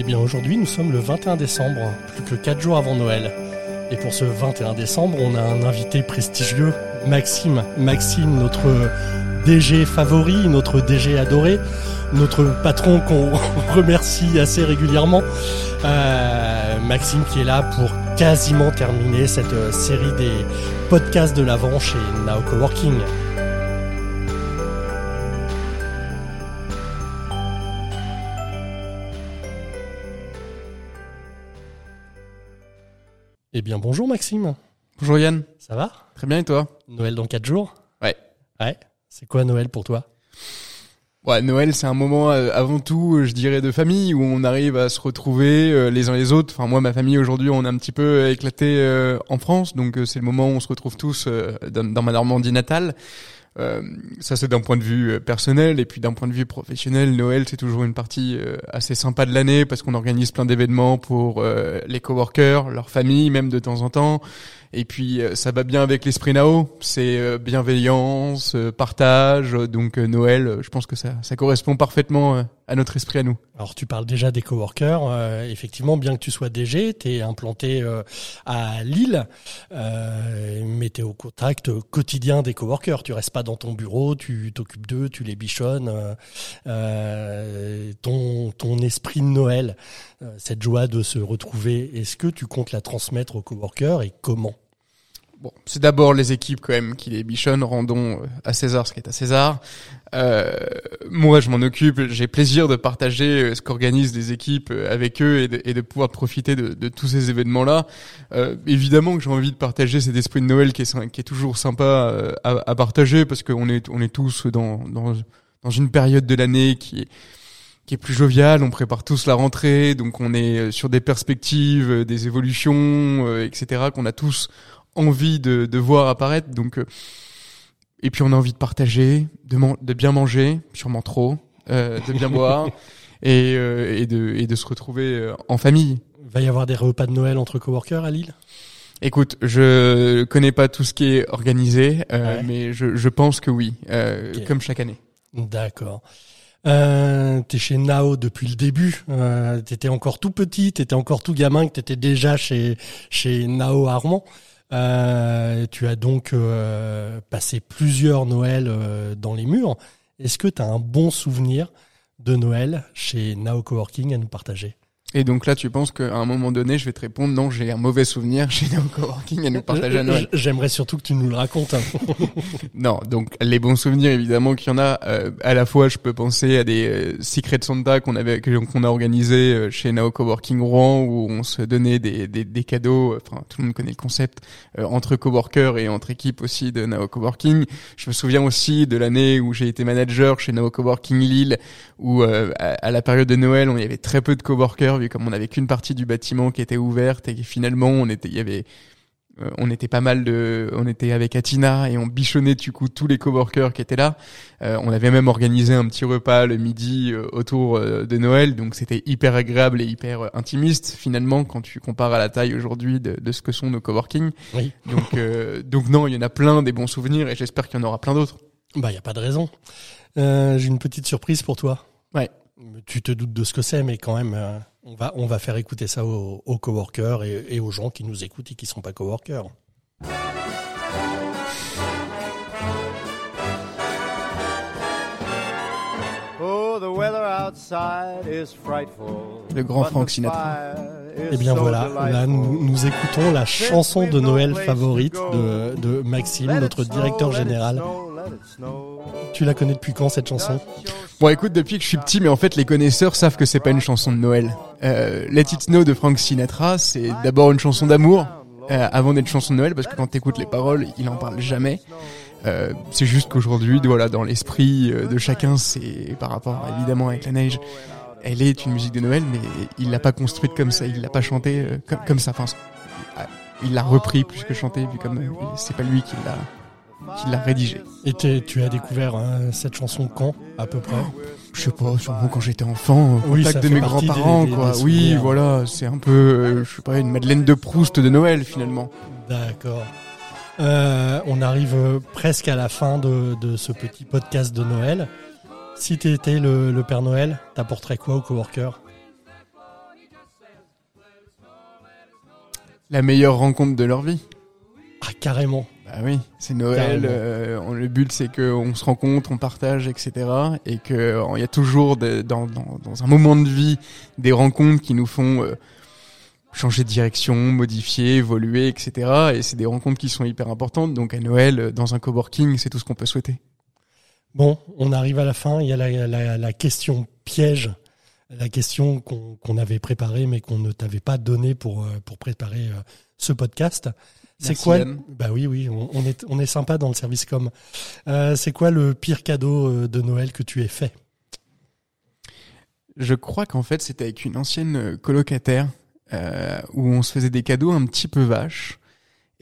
Eh bien aujourd'hui nous sommes le 21 décembre, plus que 4 jours avant Noël. Et pour ce 21 décembre, on a un invité prestigieux, Maxime. Maxime, notre DG favori, notre DG adoré, notre patron qu'on remercie assez régulièrement. Euh, Maxime qui est là pour quasiment terminer cette euh, série des podcasts de l'avant chez Now Coworking. Eh bien bonjour Maxime, Bonjour Yann, ça va? Très bien et toi? Noël dans 4 jours? Ouais. Ouais. C'est quoi Noël pour toi? Ouais, Noël c'est un moment euh, avant tout, je dirais, de famille où on arrive à se retrouver euh, les uns les autres. Enfin moi, ma famille aujourd'hui, on est un petit peu euh, éclaté euh, en France, donc euh, c'est le moment où on se retrouve tous euh, dans, dans ma Normandie natale. Euh, ça c'est d'un point de vue euh, personnel et puis d'un point de vue professionnel, Noël c'est toujours une partie euh, assez sympa de l'année parce qu'on organise plein d'événements pour les coworkers, leurs familles même de temps en temps. Et puis euh, ça va bien avec l'esprit Nao, c'est euh, bienveillance, euh, partage. Donc Noël, je pense que ça, ça correspond parfaitement à notre esprit à nous. Alors tu parles déjà des coworkers. Euh, effectivement, bien que tu sois DG, tu es implanté euh, à Lille, euh, mais tu es au contact quotidien des coworkers. Tu restes pas dans ton bureau, tu t'occupes d'eux, tu les bichonnes. ton, ton esprit de Noël, cette joie de se retrouver, est-ce que tu comptes la transmettre aux coworkers et comment? Bon, c'est d'abord les équipes quand même qui les bichonnent, rendons euh, à César ce qui est à César. Euh, moi, je m'en occupe, j'ai plaisir de partager euh, ce qu'organisent les équipes euh, avec eux et de, pouvoir profiter de, tous ces événements-là. Euh, évidemment que j'ai envie de partager cet esprit de Noël qui est, toujours sympa à, partager parce qu'on est, on est tous dans, dans, dans une période de l'année qui est qui est plus joviale, on prépare tous la rentrée, donc on est sur des perspectives, des évolutions, euh, etc. qu'on a tous envie de, de voir apparaître. Donc, euh, et puis on a envie de partager, de, man- de bien manger, sûrement trop, euh, de bien boire et, euh, et, de, et de se retrouver euh, en famille. Va y avoir des repas de Noël entre coworkers à Lille? Écoute, je connais pas tout ce qui est organisé, euh, Ouais. mais je, je pense que oui, euh, comme chaque année. D'accord. Euh, t'es chez Nao depuis le début. Euh, t'étais encore tout petit, t'étais encore tout gamin, que t'étais déjà chez chez Nao Armand. Euh, tu as donc euh, passé plusieurs Noëls euh, dans les murs. Est-ce que tu as un bon souvenir de Noël chez Nao Coworking à nous partager? Et donc là, tu penses qu'à un moment donné, je vais te répondre non, j'ai un mauvais souvenir chez Neo Coworking à nous partager à Noël. J'aimerais surtout que tu nous le racontes. hein. Non, donc les bons souvenirs, évidemment qu'il y en a. Euh, à la fois, je peux penser à des euh, Secret Santa qu'on avait, qu'on a organisé euh, chez Nao Coworking Rouen, où on se donnait des, des, des cadeaux. Enfin, tout le monde connaît le concept euh, entre coworkers et entre équipes aussi de Nao Coworking. Je me souviens aussi de l'année où j'ai été manager chez Nao Coworking Lille, où euh, à, à la période de Noël, on y avait très peu de coworkers, vu comme on avait qu'une partie du bâtiment qui était ouverte et finalement, on était, il y avait euh, on était pas mal de, on était avec Atina et on bichonnait du coup tous les coworkers qui étaient là. Euh, on avait même organisé un petit repas le midi euh, autour de Noël, donc c'était hyper agréable et hyper intimiste finalement quand tu compares à la taille aujourd'hui de, de ce que sont nos coworking. Oui. Donc donc non, il y en a plein des bons souvenirs et j'espère qu'il y en aura plein d'autres. Bah, y a pas de raison. J'ai une petite surprise pour toi. Ouais. Tu te doutes de ce que c'est, mais quand même, euh, on va on va faire écouter ça aux, aux coworkers et, et aux gens qui nous écoutent et qui sont pas coworkers. Oh. Le grand Frank Sinatra. is Eh bien voilà, là nous, écoutons la chanson de Noël favorite de, de Maxime, notre directeur général. Tu la connais depuis quand cette chanson? Bon, écoute, depuis que je suis petit, mais en fait, les connaisseurs savent que c'est pas une chanson de Noël. Euh, Let It Snow de Frank Sinatra, c'est d'abord une chanson d'amour, euh, avant d'être chanson de Noël, parce que quand t'écoutes les paroles, il en parle jamais. Euh, c'est juste qu'aujourd'hui, voilà, dans l'esprit de chacun, c'est par rapport, évidemment, avec la neige, elle est une musique de Noël, mais il l'a pas construite comme ça, il l'a pas chantée comme, comme ça. Enfin, il l'a repris plus que chanté, vu comme c'est pas lui qui l'a qui l'a rédigée. Et tu as découvert hein, cette chanson quand, à peu près? Je sais pas, sûrement quand j'étais enfant, au oui, contact de mes grands-parents, quoi. Oui, voilà, c'est un peu, euh, je sais pas, une Madeleine de Proust de Noël, finalement. D'accord. Euh, on arrive euh, presque à la fin de, de ce petit podcast de Noël. Si tu étais le, le, Père Noël, t'apporterais quoi aux coworkers La meilleure rencontre de leur vie. Ah, carrément. Bah oui, c'est Noël. Euh, on- le but c'est que on se rencontre, on partage, etc. Et que euh, il y a toujours de- dans, dans, dans un moment de vie des rencontres qui nous font euh, changer de direction, modifier, évoluer, etc. Et c'est des rencontres qui sont hyper importantes. Donc à Noël, euh, dans un coworking, c'est tout ce qu'on peut souhaiter. Bon, on arrive à la fin. Il y a la, la, la question piège, la question qu'on qu'on avait préparée mais qu'on ne t'avait pas donnée pour, pour préparer euh, ce podcast. C'est quoi Yann. Bah oui, oui, on, on est, on est sympa dans le service com. Euh, c'est quoi le pire cadeau euh, de Noël que tu aies fait? Je crois qu'en fait c'était avec une ancienne euh, colocataire euh, où on se faisait des cadeaux un petit peu vaches.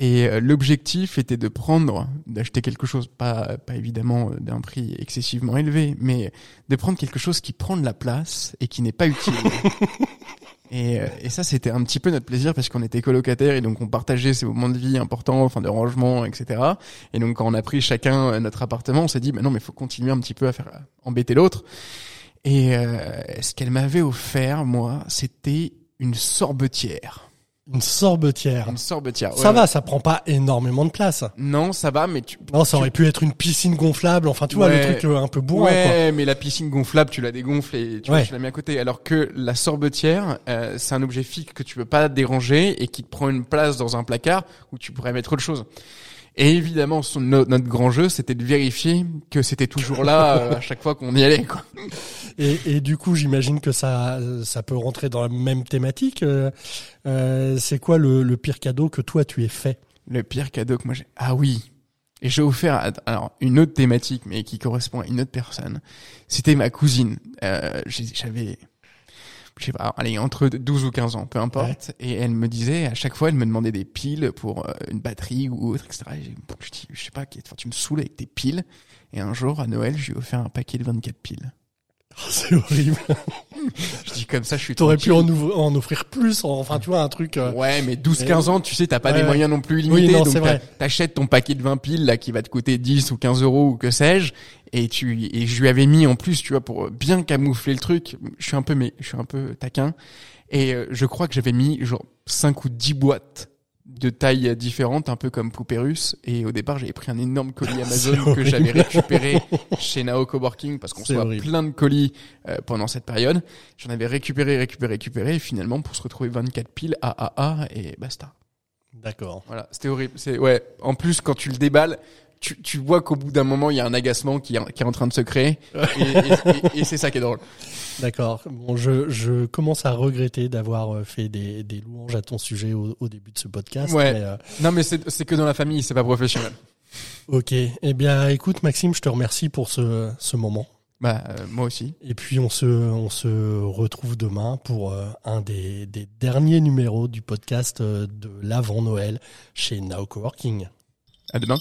Et l'objectif était de prendre, d'acheter quelque chose, pas, pas évidemment d'un prix excessivement élevé, mais de prendre quelque chose qui prend de la place et qui n'est pas utile. et, euh, et ça, c'était un petit peu notre plaisir parce qu'on était colocataires et donc on partageait ces moments de vie importants, enfin de rangement, etc. Et donc quand on a pris chacun euh, notre appartement, on s'est dit, bah non, mais faut continuer un petit peu à faire embêter l'autre. Et euh, ce qu'elle m'avait offert, moi, c'était une sorbetière. Une sorbetière. Une sorbetière. Ça ouais, va, ça prend pas énormément de place. Non, ça va, mais tu. Non, ça tu- aurait pu être une piscine gonflable. Enfin, tu vois, le truc euh, un peu bourrin, quoi. ouais, mais la piscine gonflable, tu la dégonfles et tu, vois, Ouais. tu la mets à côté. Alors que la sorbetière, euh, c'est un objet fixe que tu peux pas déranger et qui te prend une place dans un placard où tu pourrais mettre autre chose. Et évidemment, son- notre grand jeu, c'était de vérifier que c'était toujours là euh, à chaque fois qu'on y allait. Quoi. Et, et du coup, j'imagine que ça, ça peut rentrer dans la même thématique. Euh, euh, c'est quoi le, le pire cadeau que toi tu aies fait? Le pire cadeau que moi j'ai. Ah oui. Et j'ai offert alors une autre thématique, mais qui correspond à une autre personne. C'était ma cousine. Euh, J'avais, je sais pas, allez entre 12 ou 15 ans, peu importe. Et elle me disait à chaque fois, elle me demandait des piles pour euh, une batterie ou autre, etc. Et je dis, je sais pas, tu me saoules avec tes piles. Et un jour à Noël, je lui ai offert un paquet de 24 piles. C'est horrible. Je dis comme ça, je suis. T'aurais pu en, en offrir plus. Enfin, tu vois, un truc. euh, Ouais, mais 12-15 ans, tu sais, t'as pas Ouais, des moyens non plus Oui, limités. non, donc t'achètes ton paquet de 20 piles, là, qui va te coûter 10 ou 15 euros ou que sais-je. Et tu, et je lui avais mis en plus, tu vois, pour bien camoufler le truc. Je suis un peu, mais, je suis un peu taquin. Et euh, je crois que j'avais mis, genre, 5 ou 10 boîtes de tailles différentes, un peu comme poupée russe. Et au départ, j'avais pris un énorme colis Amazon que j'avais récupéré chez Nao Coworking parce qu'on reçoit horrible. plein de colis euh, pendant cette période. J'en avais récupéré, récupéré, récupéré. Et finalement, pour se retrouver 24 piles, AAA et basta. D'accord. Voilà, c'était horrible. C'est ouais. En plus, quand tu le déballes, tu, tu vois qu'au bout d'un moment, il y a un agacement qui, est- qui est en train de se créer. Et, et- et- et c'est ça qui est drôle. D'accord. Bon, je, je commence à regretter d'avoir euh, fait des, des louanges à ton sujet au, au début de ce podcast. Ouais. mais, euh, Non, mais c'est c'est que dans la famille, c'est pas professionnel. ok. Eh bien, écoute, Maxime, je te remercie pour ce, ce moment. Bah, euh, moi aussi. Et puis on se, on se retrouve demain pour euh, un des, des derniers numéros du podcast euh, de l'avant Noël chez Now Coworking. À demain.